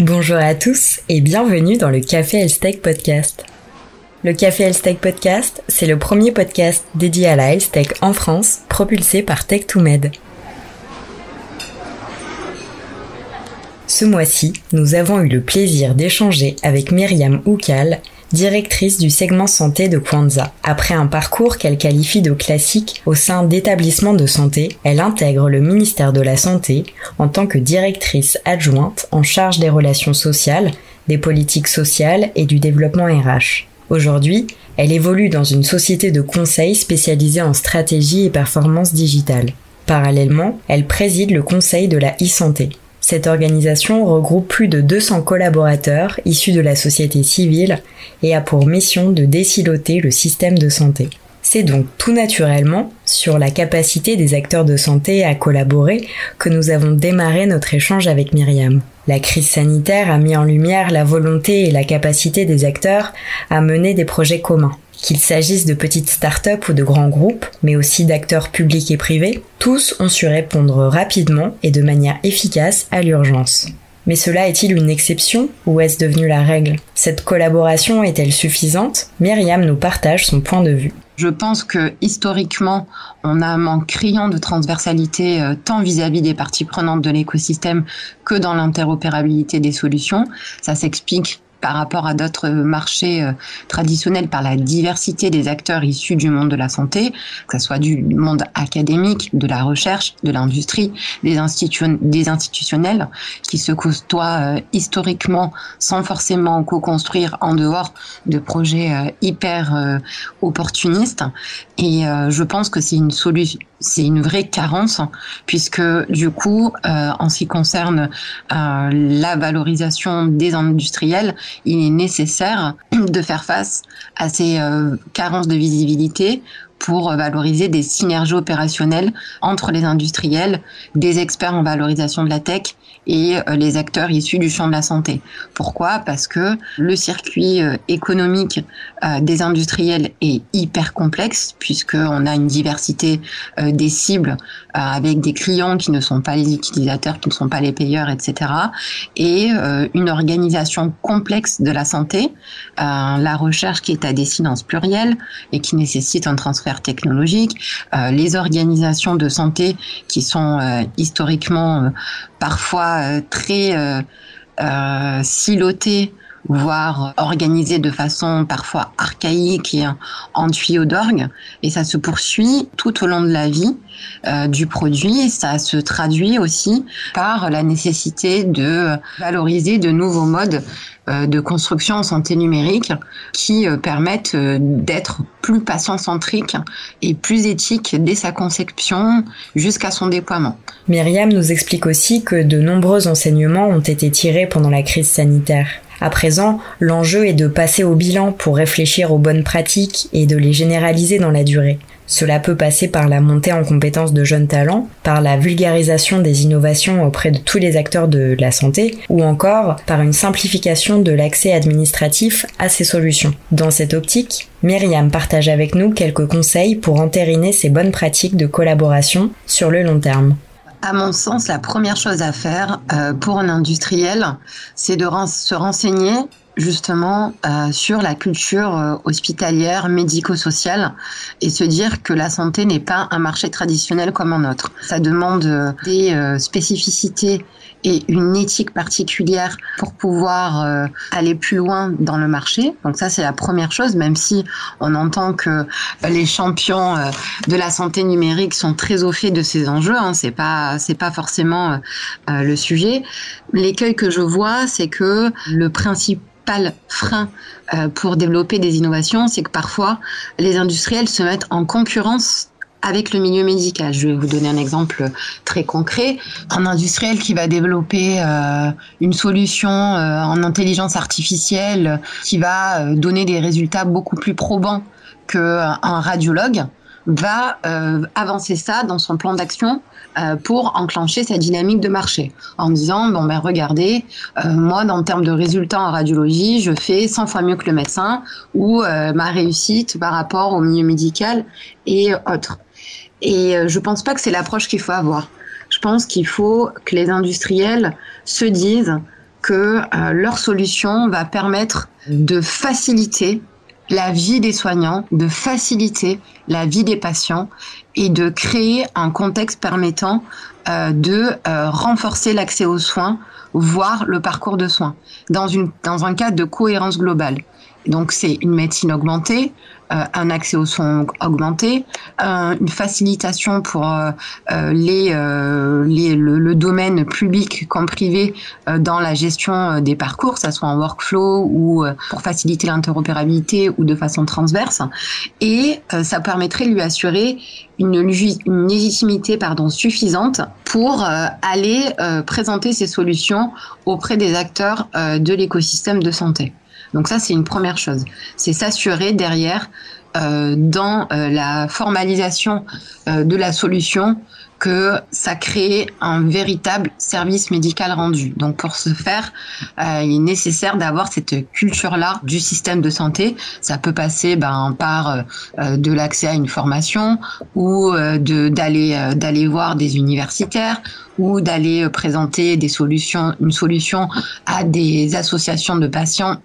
Bonjour à tous et bienvenue dans le Café Health Podcast. Le Café Health Podcast, c'est le premier podcast dédié à la health en France, propulsé par Tech2Med. Ce mois-ci, nous avons eu le plaisir d'échanger avec Myriam Oukal, directrice du segment santé de Kwanza. Après un parcours qu'elle qualifie de classique au sein d'établissements de santé, elle intègre le ministère de la Santé en tant que directrice adjointe en charge des relations sociales, des politiques sociales et du développement RH. Aujourd'hui, elle évolue dans une société de conseil spécialisée en stratégie et performance digitale. Parallèlement, elle préside le conseil de la e-santé. Cette organisation regroupe plus de 200 collaborateurs issus de la société civile et a pour mission de déciloter le système de santé. C'est donc tout naturellement sur la capacité des acteurs de santé à collaborer que nous avons démarré notre échange avec Myriam. La crise sanitaire a mis en lumière la volonté et la capacité des acteurs à mener des projets communs. Qu'il s'agisse de petites startups ou de grands groupes, mais aussi d'acteurs publics et privés, tous ont su répondre rapidement et de manière efficace à l'urgence. Mais cela est-il une exception ou est-ce devenu la règle? Cette collaboration est-elle suffisante? Myriam nous partage son point de vue. Je pense que historiquement, on a un manque criant de transversalité euh, tant vis-à-vis des parties prenantes de l'écosystème que dans l'interopérabilité des solutions. Ça s'explique par rapport à d'autres marchés euh, traditionnels par la diversité des acteurs issus du monde de la santé, que ce soit du monde académique, de la recherche, de l'industrie, des, des institutionnels, qui se côtoient euh, historiquement sans forcément co-construire en dehors de projets euh, hyper opportunistes. Et je pense que c'est une solution c'est une vraie carence puisque du coup, euh, en ce qui concerne euh, la valorisation des industriels, il est nécessaire de faire face à ces euh, carences de visibilité pour valoriser des synergies opérationnelles entre les industriels, des experts en valorisation de la tech et euh, les acteurs issus du champ de la santé. Pourquoi? Parce que le circuit euh, économique euh, des industriels est hyper complexe puisqu'on a une diversité des cibles avec des clients qui ne sont pas les utilisateurs, qui ne sont pas les payeurs, etc. Et une organisation complexe de la santé, la recherche qui est à dessinance plurielle et qui nécessite un transfert technologique, les organisations de santé qui sont historiquement parfois euh, très euh, euh, siloté voire organisé de façon parfois archaïque et en tuyau d'orgue. Et ça se poursuit tout au long de la vie euh, du produit. Ça se traduit aussi par la nécessité de valoriser de nouveaux modes euh, de construction en santé numérique qui euh, permettent d'être plus patient-centrique et plus éthique dès sa conception jusqu'à son déploiement. Myriam nous explique aussi que de nombreux enseignements ont été tirés pendant la crise sanitaire. À présent, l'enjeu est de passer au bilan pour réfléchir aux bonnes pratiques et de les généraliser dans la durée. Cela peut passer par la montée en compétences de jeunes talents, par la vulgarisation des innovations auprès de tous les acteurs de la santé, ou encore par une simplification de l'accès administratif à ces solutions. Dans cette optique, Myriam partage avec nous quelques conseils pour entériner ces bonnes pratiques de collaboration sur le long terme. À mon sens, la première chose à faire euh, pour un industriel, c'est de se renseigner justement euh, sur la culture euh, hospitalière, médico-sociale et se dire que la santé n'est pas un marché traditionnel comme un autre. Ça demande euh, des euh, spécificités et une éthique particulière pour pouvoir aller plus loin dans le marché. Donc ça c'est la première chose, même si on entend que les champions de la santé numérique sont très au fait de ces enjeux. Hein, c'est pas c'est pas forcément le sujet. L'écueil que je vois, c'est que le principe frein euh, pour développer des innovations, c'est que parfois les industriels se mettent en concurrence avec le milieu médical. Je vais vous donner un exemple très concret. Un industriel qui va développer euh, une solution euh, en intelligence artificielle qui va donner des résultats beaucoup plus probants qu'un radiologue va avancer ça dans son plan d'action euh, pour enclencher sa dynamique de marché en disant bon ben regardez euh, moi dans termes de résultats en radiologie je fais 100 fois mieux que le médecin ou euh, ma réussite par rapport au milieu médical et autres et je pense pas que c'est l'approche qu'il faut avoir je pense qu'il faut que les industriels se disent que leur solution va permettre de faciliter la vie des soignants, de faciliter la vie des patients et de créer un contexte permettant euh, de euh, renforcer l'accès aux soins, voire le parcours de soins, dans, une, dans un cadre de cohérence globale. Donc c'est une médecine augmentée, euh, un accès aux soins augmenté, une facilitation pour euh, euh, les, les le, domaine public comme privé dans la gestion des parcours, que ce soit en workflow ou pour faciliter l'interopérabilité ou de façon transverse. Et ça permettrait de lui assurer une, une légitimité pardon, suffisante pour aller présenter ces solutions auprès des acteurs de l'écosystème de santé. Donc ça, c'est une première chose. C'est s'assurer derrière, euh, dans euh, la formalisation euh, de la solution, que ça crée un véritable service médical rendu. Donc pour ce faire, il est nécessaire d'avoir cette culture-là du système de santé. Ça peut passer ben, par de l'accès à une formation ou d'aller d'aller voir des universitaires ou d'aller présenter une solution à des associations de patients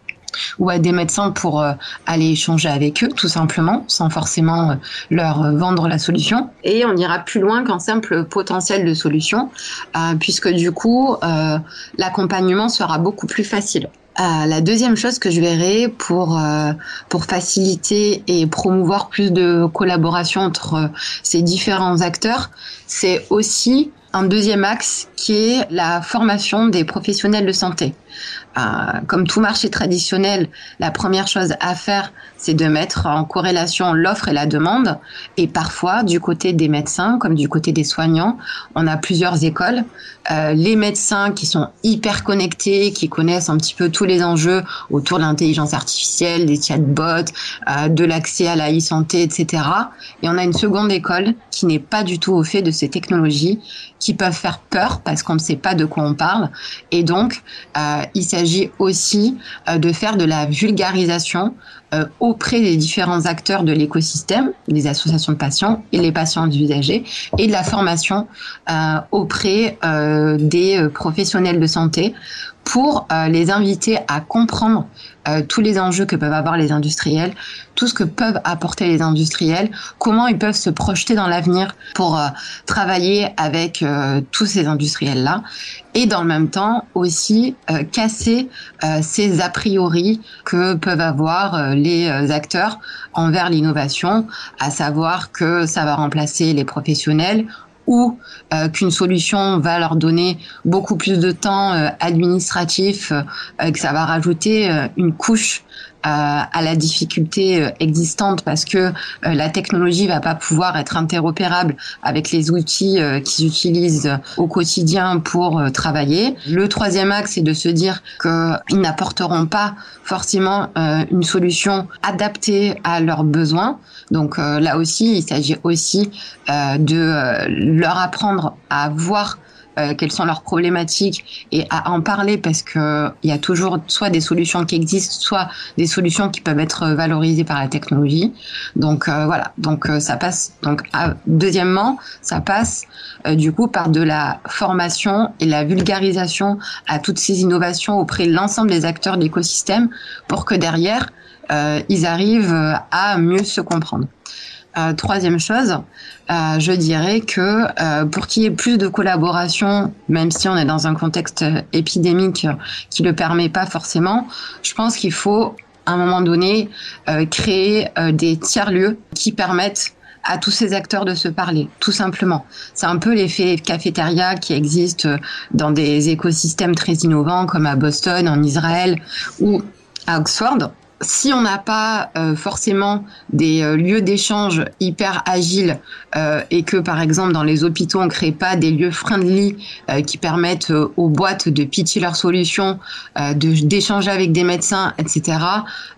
ou à des médecins pour euh, aller échanger avec eux, tout simplement, sans forcément euh, leur euh, vendre la solution. Et on ira plus loin qu'un simple potentiel de solution, puisque du coup, l'accompagnement sera beaucoup plus facile. la deuxième chose que je verrai pour pour faciliter et promouvoir plus de collaboration entre ces différents acteurs, c'est aussi un deuxième axe qui est la formation des professionnels de santé. Euh, comme tout marché traditionnel, la première chose à faire, c'est de mettre en corrélation l'offre et la demande. Et parfois, du côté des médecins, comme du côté des soignants, on a plusieurs écoles. Euh, les médecins qui sont hyper connectés, qui connaissent un petit peu tous les enjeux autour de l'intelligence artificielle, des chatbots, euh, de l'accès à la e-santé, etc. Et on a une seconde école qui n'est pas du tout au fait de ces technologies, qui peuvent faire peur parce qu'on ne sait pas de quoi on parle. Et donc, euh, il s'agit aussi euh, de faire de la vulgarisation euh, auprès des différents acteurs de l'écosystème, les associations de patients et les patients usagers, et de la formation auprès des professionnels de santé pour euh, les inviter à comprendre euh, tous les enjeux que peuvent avoir les industriels, tout ce que peuvent apporter les industriels, comment ils peuvent se projeter dans l'avenir pour euh, travailler avec tous ces industriels-là, et dans le même temps aussi casser ces a priori que peuvent avoir les acteurs envers l'innovation, à savoir que ça va remplacer les professionnels ou euh, qu'une solution va leur donner beaucoup plus de temps euh, administratif, euh, que ça va rajouter une couche à la difficulté existante parce que la technologie va pas pouvoir être interopérable avec les outils qu'ils utilisent au quotidien pour travailler. Le troisième axe, c'est de se dire qu'ils n'apporteront pas forcément une solution adaptée à leurs besoins. Donc là aussi, il s'agit aussi de leur apprendre à voir euh, quelles sont leurs problématiques et à en parler parce que il y a toujours soit des solutions qui existent, soit des solutions qui peuvent être valorisées par la technologie. Donc euh, voilà, donc euh, ça passe. Donc deuxièmement, ça passe du coup par de la formation et la vulgarisation à toutes ces innovations auprès de l'ensemble des acteurs de l'écosystème pour que derrière ils arrivent à mieux se comprendre. Euh, troisième chose, euh, je dirais que euh, pour qu'il y ait plus de collaboration, même si on est dans un contexte épidémique qui le permet pas forcément, je pense qu'il faut à un moment donné créer des tiers-lieux qui permettent à tous ces acteurs de se parler, tout simplement. C'est un peu l'effet cafétéria qui existe dans des écosystèmes très innovants comme à Boston, en Israël ou à Oxford si on n'a pas euh, forcément des euh, lieux d'échange hyper agiles euh, et que par exemple dans les hôpitaux on crée pas des lieux friendly qui permettent aux boîtes de pitcher leurs solutions, d'échanger avec des médecins, etc.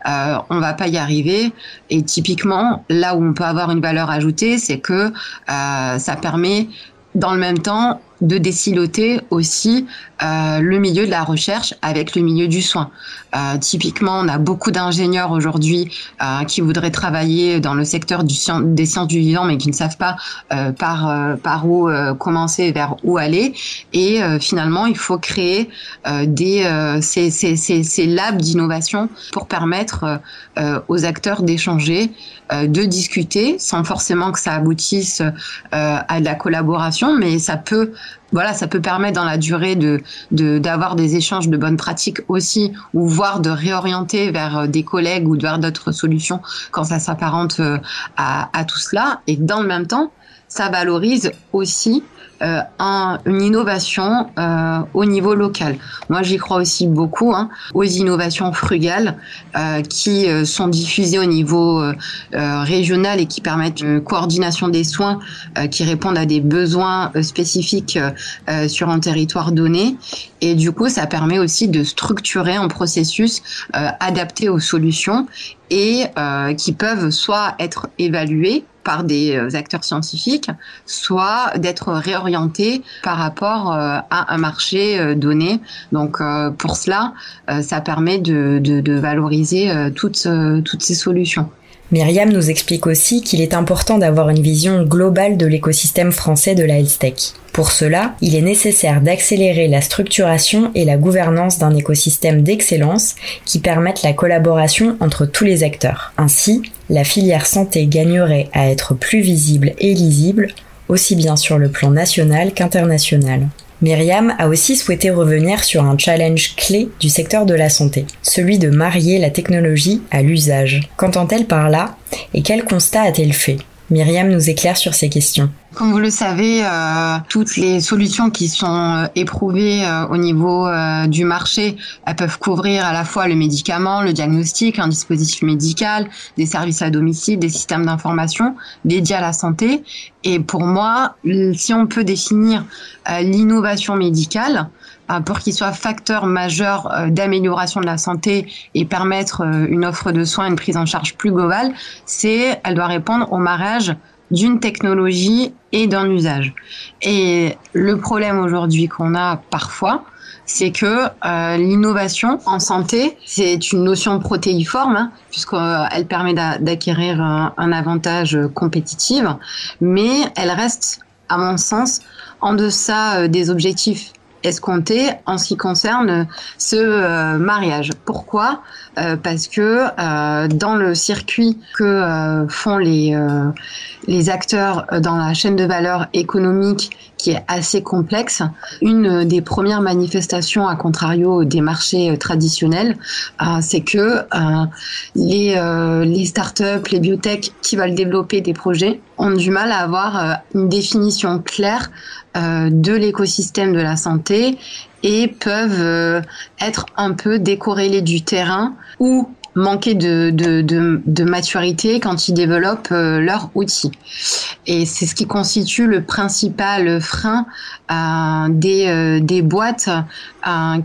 on va pas y arriver. Et typiquement là où on peut avoir une valeur ajoutée, c'est que ça permet dans le même temps de déciloter aussi euh, le milieu de la recherche avec le milieu du soin. Euh, typiquement, on a beaucoup d'ingénieurs aujourd'hui euh, qui voudraient travailler dans le secteur du, des sciences du vivant, mais qui ne savent pas euh, par euh, par où euh, commencer, vers où aller. Et finalement, il faut créer des ces, ces, ces, ces labs d'innovation pour permettre aux acteurs d'échanger, de discuter, sans forcément que ça aboutisse à de la collaboration, mais ça peut voilà, ça peut permettre dans la durée d'avoir des échanges de bonnes pratiques aussi, ou voire de réorienter vers euh, des collègues ou vers d'autres solutions quand ça s'apparente euh, à tout cela. Et dans le même temps, ça valorise aussi euh, un, une innovation euh, au niveau local. Moi, j'y crois aussi beaucoup hein, aux innovations frugales euh, qui euh, sont diffusées au niveau euh, régional et qui permettent une coordination des soins qui répondent à des besoins spécifiques sur un territoire donné. Et du coup, ça permet aussi de structurer un processus adapté aux solutions et qui peuvent soit être évalués par des euh, acteurs scientifiques, soit d'être réorienté par rapport euh, à un marché euh, donné. Donc pour cela, ça permet de, valoriser toutes ces solutions. Myriam nous explique aussi qu'il est important d'avoir une vision globale de l'écosystème français de la health tech. Pour cela, il est nécessaire d'accélérer la structuration et la gouvernance d'un écosystème d'excellence qui permettent la collaboration entre tous les acteurs. Ainsi, la filière santé gagnerait à être plus visible et lisible, aussi bien sur le plan national qu'international. Myriam a aussi souhaité revenir sur un challenge clé du secteur de la santé, celui de marier la technologie à l'usage. Qu'entend-elle par là et quel constat a-t-elle fait? Myriam nous éclaire sur ces questions. Comme vous le savez, euh, toutes les solutions qui sont euh, éprouvées euh, au niveau du marché, elles peuvent couvrir à la fois le médicament, le diagnostic, un dispositif médical, des services à domicile, des systèmes d'information dédiés à la santé. Et pour moi, si on peut définir l'innovation médicale, pour qu'il soit facteur majeur d'amélioration de la santé et permettre une offre de soins, une prise en charge plus globale, c'est elle doit répondre au mariage d'une technologie et d'un usage. Et le problème aujourd'hui qu'on a parfois, c'est que euh, l'innovation en santé, c'est une notion protéiforme, hein, puisqu'elle permet d'acquérir un, avantage compétitif, mais elle reste, à mon sens, en deçà euh, des objectifs escompté en ce qui concerne ce euh, mariage? Pourquoi? Euh, Parce que euh, dans le circuit que font les, acteurs dans la chaîne de valeur économique qui est assez complexe, une des premières manifestations à contrario des marchés traditionnels, c'est que les, les startups, les biotech qui veulent développer des projets ont du mal à avoir une définition claire de l'écosystème de la santé et peuvent euh, être un peu décorrélés du terrain ou manquer de, de, de, maturité quand ils développent euh, leurs outils. Et c'est ce qui constitue le principal frein des, des boîtes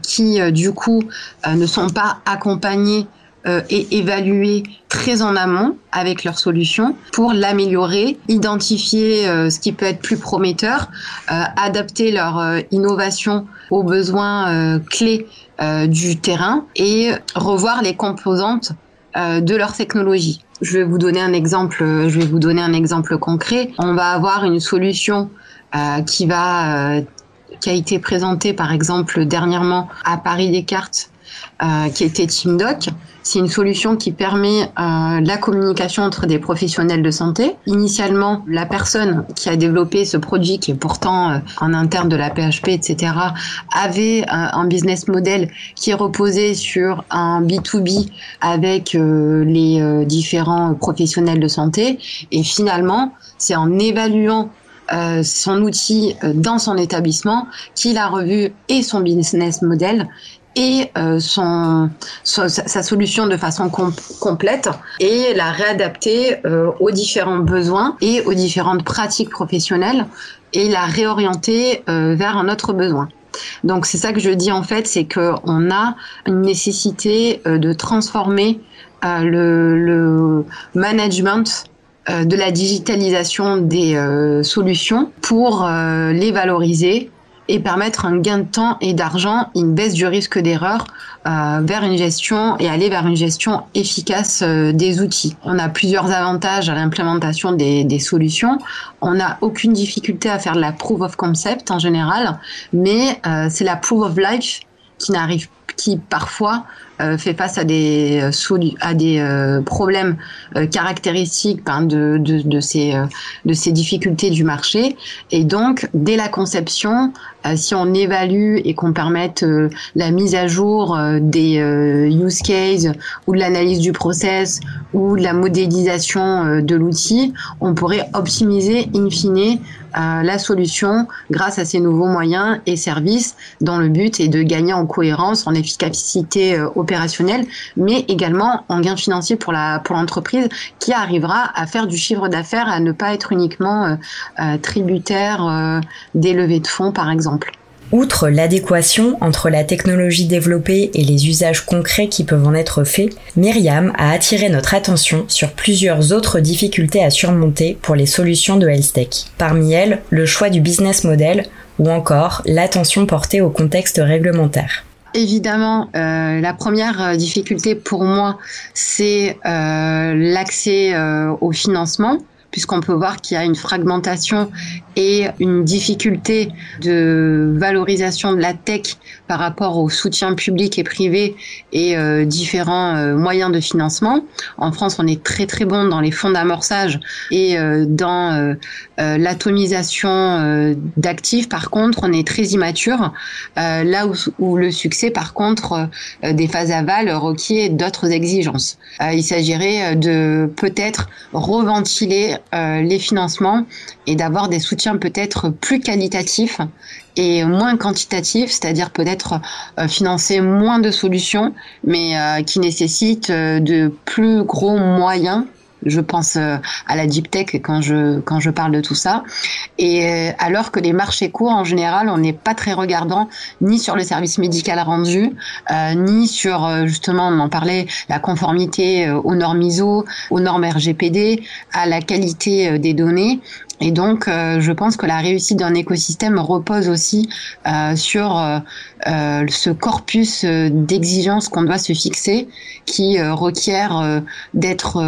qui, du coup, ne sont pas accompagnées euh, et évaluer très en amont avec leurs solutions pour l'améliorer, identifier euh, ce qui peut être plus prometteur, euh, adapter leur innovation aux besoins clés du terrain et revoir les composantes de leur technologie. Je vais vous donner un exemple. Je vais vous donner un exemple concret. On va avoir une solution qui va qui a été présentée par exemple dernièrement à Paris Descartes, qui était TeamDoc c'est une solution qui permet euh, la communication entre des professionnels de santé. Initialement, la personne qui a développé ce produit, qui est pourtant euh, en interne de la PHP, etc., avait euh, un business model qui reposé sur un B2B avec euh, les différents professionnels de santé. Et finalement, c'est en évaluant son outil dans son établissement qu'il a revu et son business model et euh, son, sa, solution de façon complète et la réadapter euh, aux différents besoins et aux différentes pratiques professionnelles et la réorienter euh, vers un autre besoin. Donc c'est ça que je dis en fait, c'est qu'on a une nécessité de transformer le, le, management de la digitalisation des solutions pour les valoriser et permettre un gain de temps et d'argent, une baisse du risque d'erreur euh, vers une gestion et aller vers une gestion efficace euh, des outils. On a plusieurs avantages à l'implémentation des, solutions. On n'a aucune difficulté à faire de la proof of concept en général, mais euh, c'est la proof of life qui n'arrive qui parfois euh, fait face à des euh, à des euh, problèmes caractéristiques de, de, de, ces de ces difficultés du marché. Et donc dès la conception si on évalue et qu'on permette la mise à jour des use cases ou de l'analyse du process ou de la modélisation de l'outil on pourrait optimiser in fine la solution grâce à ces nouveaux moyens et services dont le but est de gagner en cohérence, en efficacité opérationnelle opérationnel, mais également en gain financier pour la pour l'entreprise qui arrivera à faire du chiffre d'affaires, à ne pas être uniquement euh, euh, tributaire euh, des levées de fonds, par exemple. Outre l'adéquation entre la technologie développée et les usages concrets qui peuvent en être faits, Myriam a attiré notre attention sur plusieurs autres difficultés à surmonter pour les solutions de HealthTech. Parmi elles, le choix du business model ou encore l'attention portée au contexte réglementaire. Évidemment, euh, la première euh, difficulté pour moi, c'est euh, l'accès au financement puisqu'on peut voir qu'il y a une fragmentation et une difficulté de valorisation de la tech par rapport au soutien public et privé et euh, différents euh, moyens de financement. En France, on est très très bon dans les fonds d'amorçage et euh, dans l'atomisation d'actifs. Par contre, on est très immature. là où, où, le succès, par contre, des phases aval requiert d'autres exigences. il s'agirait de peut-être reventiler les financements et d'avoir des soutiens peut-être plus qualitatifs et moins quantitatifs, c'est-à-dire peut-être euh, financer moins de solutions, mais euh, qui nécessitent euh, de plus gros moyens je pense à la deep tech quand je quand je parle de tout ça. Et alors que les marchés courts en général, on n'est pas très regardant ni sur le service médical rendu, ni sur justement on en parlait la conformité aux normes ISO, aux normes RGPD, à la qualité des données. Et donc, je pense que la réussite d'un écosystème repose aussi sur ce corpus d'exigences qu'on doit se fixer, qui requiert d'être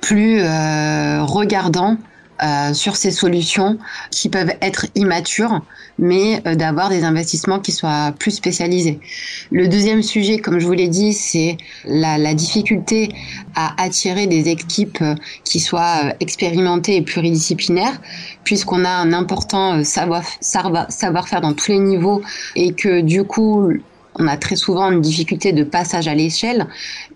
plus euh, regardant euh, sur ces solutions qui peuvent être immatures, mais euh, d'avoir des investissements qui soient plus spécialisés. Le deuxième sujet, comme je vous l'ai dit, c'est la, difficulté à attirer des équipes qui soient expérimentées et pluridisciplinaires, puisqu'on a un important savoir-faire savoir dans tous les niveaux et que du coup on a très souvent une difficulté de passage à l'échelle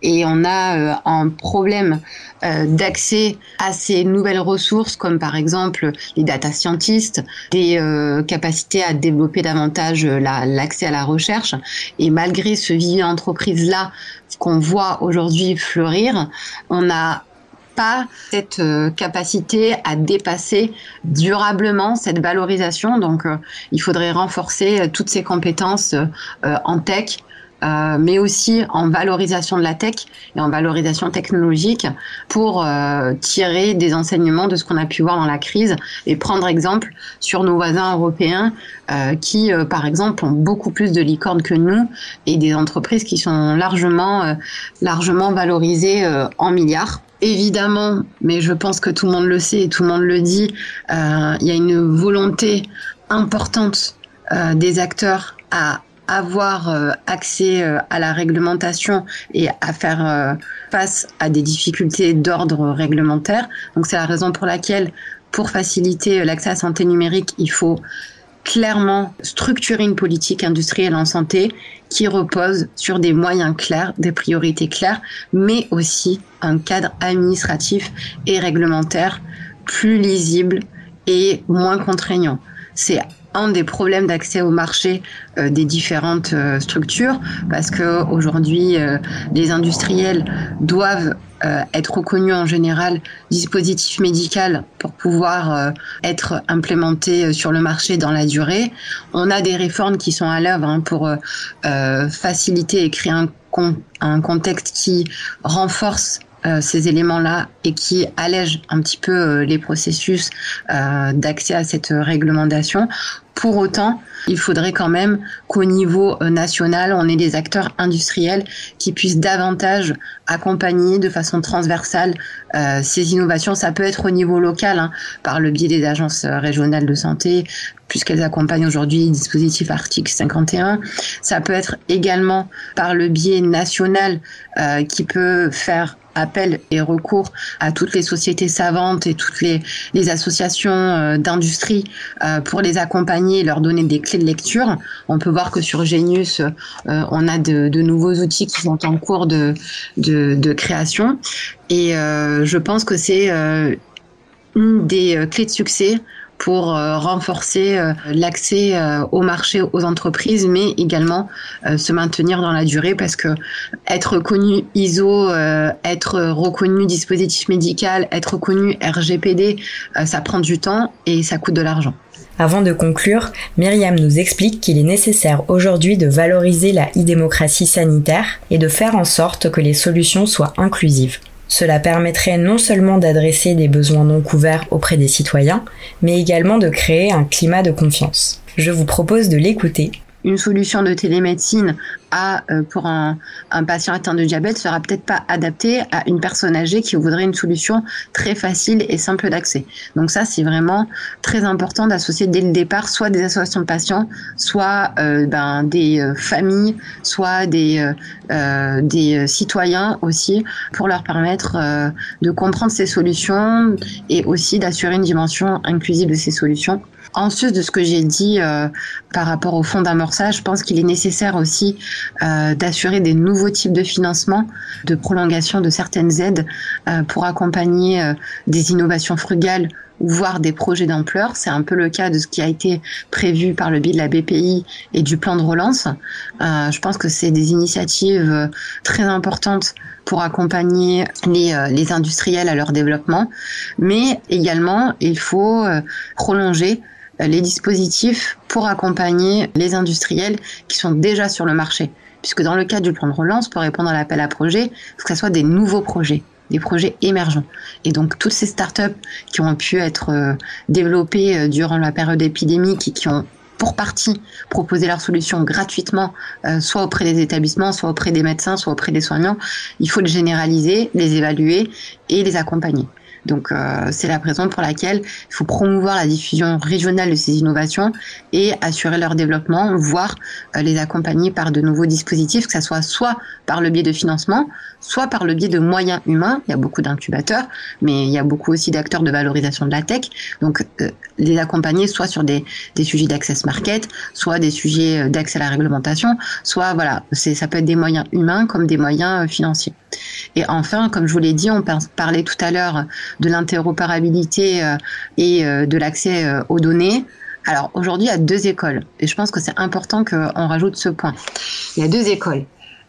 et on a euh, un problème euh, d'accès à ces nouvelles ressources comme par exemple les data scientists, des euh, capacités à développer davantage l'accès à la recherche. Et malgré ce vivier entreprise là qu'on voit aujourd'hui fleurir, on a pas cette euh, capacité à dépasser durablement cette valorisation. Donc, euh, il faudrait renforcer euh, toutes ces compétences en tech. Mais aussi en valorisation de la tech et en valorisation technologique pour tirer des enseignements de ce qu'on a pu voir dans la crise et prendre exemple sur nos voisins européens qui, par exemple, ont beaucoup plus de licornes que nous et des entreprises qui sont largement, largement valorisées en milliards. Évidemment, mais je pense que tout le monde le sait et tout le monde le dit, euh, il y a une volonté importante euh, des acteurs à avoir euh, accès à la réglementation et à faire face à des difficultés d'ordre réglementaire. Donc c'est la raison pour laquelle, pour faciliter l'accès à la santé numérique, il faut clairement structurer une politique industrielle en santé qui repose sur des moyens clairs, des priorités claires, mais aussi un cadre administratif et réglementaire plus lisible et moins contraignant. C'est un des problèmes d'accès au marché euh, des différentes euh, structures parce que aujourd'hui euh, les industriels doivent être reconnus en général dispositif médical pour pouvoir être implémentés sur le marché dans la durée. On a des réformes qui sont à l'œuvre hein, pour faciliter et créer un, contexte qui renforce ces éléments-là et qui allègent un petit peu les processus d'accès à cette réglementation. Pour autant, il faudrait quand même qu'au niveau euh, national, on ait des acteurs industriels qui puissent davantage accompagner de façon transversale euh, ces innovations. Ça peut être au niveau local, hein, par le biais des agences euh, régionales de santé, puisqu'elles accompagnent aujourd'hui le dispositif article 51. Ça peut être également par le biais national qui peut faire appel et recours à toutes les sociétés savantes et toutes les, associations euh, d'industrie euh, pour les accompagner et leur donner des clés de lecture. On peut voir que sur Genius, euh, on a de, de, nouveaux outils qui sont en cours de, de, de création. Et je pense que c'est une des clés de succès pour euh, renforcer euh, l'accès euh, au marché aux entreprises, mais également se maintenir dans la durée parce que être reconnu ISO, être reconnu dispositif médical, être reconnu RGPD, ça prend du temps et ça coûte de l'argent. Avant de conclure, Myriam nous explique qu'il est nécessaire aujourd'hui de valoriser la e-démocratie sanitaire et de faire en sorte que les solutions soient inclusives. Cela permettrait non seulement d'adresser des besoins non couverts auprès des citoyens, mais également de créer un climat de confiance. Je vous propose de l'écouter une solution de télémédecine à, euh, pour un, un, patient atteint de diabète sera peut-être pas adaptée à une personne âgée qui voudrait une solution très facile et simple d'accès. Donc ça, c'est vraiment très important d'associer dès le départ soit des associations de patients, soit euh, ben, des euh, familles, soit des, euh, des citoyens aussi, pour leur permettre de comprendre ces solutions et aussi d'assurer une dimension inclusive de ces solutions sus de ce que j'ai dit euh, par rapport au fonds d'amorçage, je pense qu'il est nécessaire aussi euh, d'assurer des nouveaux types de financement, de prolongation de certaines aides euh, pour accompagner des innovations frugales ou voir des projets d'ampleur. C'est un peu le cas de ce qui a été prévu par le biais de la BPI et du plan de relance. je pense que c'est des initiatives très importantes pour accompagner les, les, industriels à leur développement, mais également il faut prolonger euh, les dispositifs pour accompagner les industriels qui sont déjà sur le marché. Puisque dans le cas du plan de relance, pour répondre à l'appel à projet, que ce soit des nouveaux projets des projets émergents. Et donc toutes ces startups qui ont pu être euh, développées euh, durant la période épidémique et qui ont pour partie proposé leurs solutions gratuitement, soit auprès des établissements, soit auprès des médecins, soit auprès des soignants, il faut les généraliser, les évaluer et les accompagner. Donc euh, c'est la raison pour laquelle il faut promouvoir la diffusion régionale de ces innovations et assurer leur développement, voire euh, les accompagner par de nouveaux dispositifs, que ce soit soit par le biais de financement, soit par le biais de moyens humains. Il y a beaucoup d'incubateurs, mais il y a beaucoup aussi d'acteurs de valorisation de la tech. Donc euh, les accompagner soit sur des, des sujets d'access market, soit des sujets d'accès à la réglementation, soit voilà, ça peut être des moyens humains comme des moyens financiers. Et enfin, comme je vous l'ai dit, on parlait tout à l'heure de l'interopérabilité euh, et euh, de l'accès euh, aux données. Alors aujourd'hui, il y a deux écoles, et je pense que c'est important qu'on rajoute ce point. Il y a deux écoles.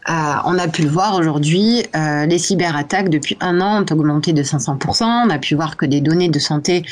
on a pu le voir aujourd'hui, les cyberattaques depuis un an ont augmenté de 500%. On a pu voir que des données de santé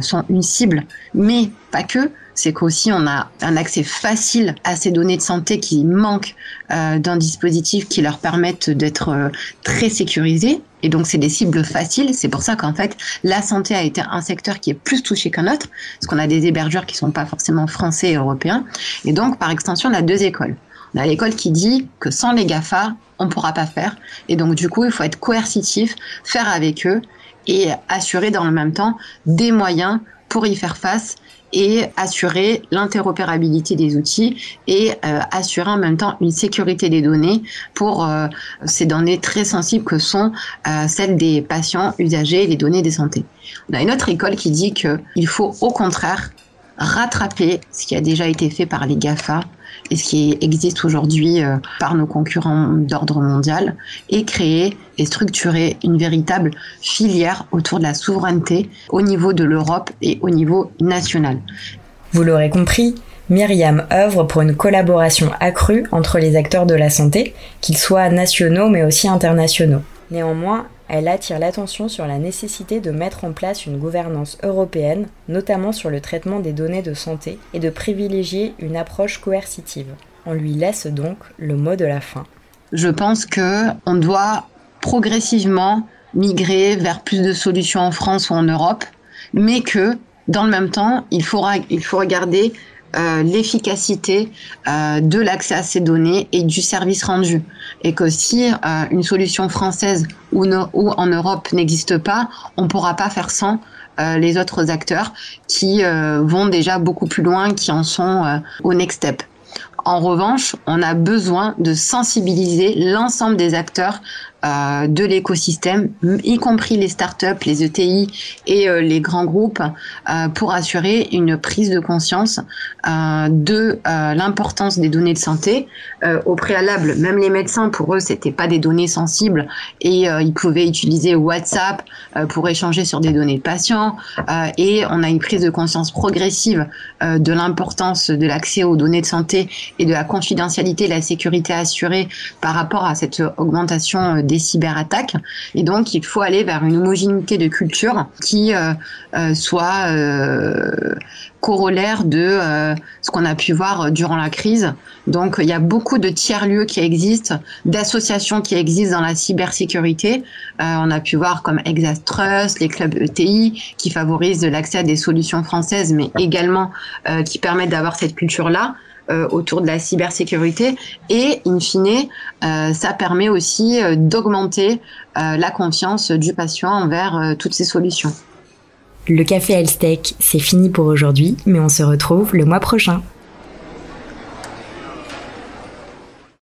sont une cible, mais pas que c'est qu'aussi on a un accès facile à ces données de santé qui manquent euh, d'un dispositif qui leur permette d'être euh, très sécurisés. Et donc c'est des cibles faciles. C'est pour ça qu'en fait la santé a été un secteur qui est plus touché qu'un autre, parce qu'on a des hébergeurs qui sont pas forcément français et européens. Et donc par extension on a deux écoles. On a l'école qui dit que sans les GAFA, on ne pourra pas faire. Et donc, du coup, il faut être coercitif, faire avec eux et assurer dans le même temps des moyens pour y faire face et assurer l'interopérabilité des outils et euh, assurer en même temps une sécurité des données pour euh, ces données très sensibles que sont euh, celles des patients usagers, les données des santé. On a une autre école qui dit qu'il faut au contraire rattraper ce qui a déjà été fait par les GAFA et ce qui existe aujourd'hui euh, par nos concurrents d'ordre mondial et créer et structurer une véritable filière autour de la souveraineté au niveau de l'Europe et au niveau national. Vous l'aurez compris, Myriam œuvre pour une collaboration accrue entre les acteurs de la santé, qu'ils soient nationaux mais aussi internationaux. Néanmoins, elle attire l'attention sur la nécessité de mettre en place une gouvernance européenne, notamment sur le traitement des données de santé, et de privilégier une approche coercitive. On lui laisse donc le mot de la fin. Je pense que on doit progressivement migrer vers plus de solutions en France ou en Europe, mais que dans le même temps, il faudra, il faut regarder l'efficacité de l'accès à ces données et du service rendu. Et que si une solution française ou, ou en Europe n'existe pas, on ne pourra pas faire sans les autres acteurs qui vont déjà beaucoup plus loin, qui en sont au next step. En revanche, on a besoin de sensibiliser l'ensemble des acteurs euh, de l'écosystème, y compris les startups, les ETI et euh, les grands groupes, euh, pour assurer une prise de conscience de l'importance des données de santé. au préalable, même les médecins, pour eux, c'était pas des données sensibles et ils pouvaient utiliser WhatsApp pour échanger sur des données de patients. et on a une prise de conscience progressive de l'importance de l'accès aux données de santé et de la confidentialité, la sécurité assurée par rapport à cette augmentation des cyberattaques. Et donc, il faut aller vers une homogénéité de culture qui euh, euh, soit euh, corollaire de ce qu'on a pu voir durant la crise. Donc, il y a beaucoup de tiers-lieux qui existent, d'associations qui existent dans la cybersécurité. on a pu voir comme Exastrust, les clubs ETI, qui favorisent l'accès à des solutions françaises, mais également qui permettent d'avoir cette culture-là. Euh, autour de la cybersécurité et in fine euh, ça permet aussi euh, d'augmenter la confiance du patient envers toutes ces solutions. Le café Elstech, c'est fini pour aujourd'hui, mais on se retrouve le mois prochain.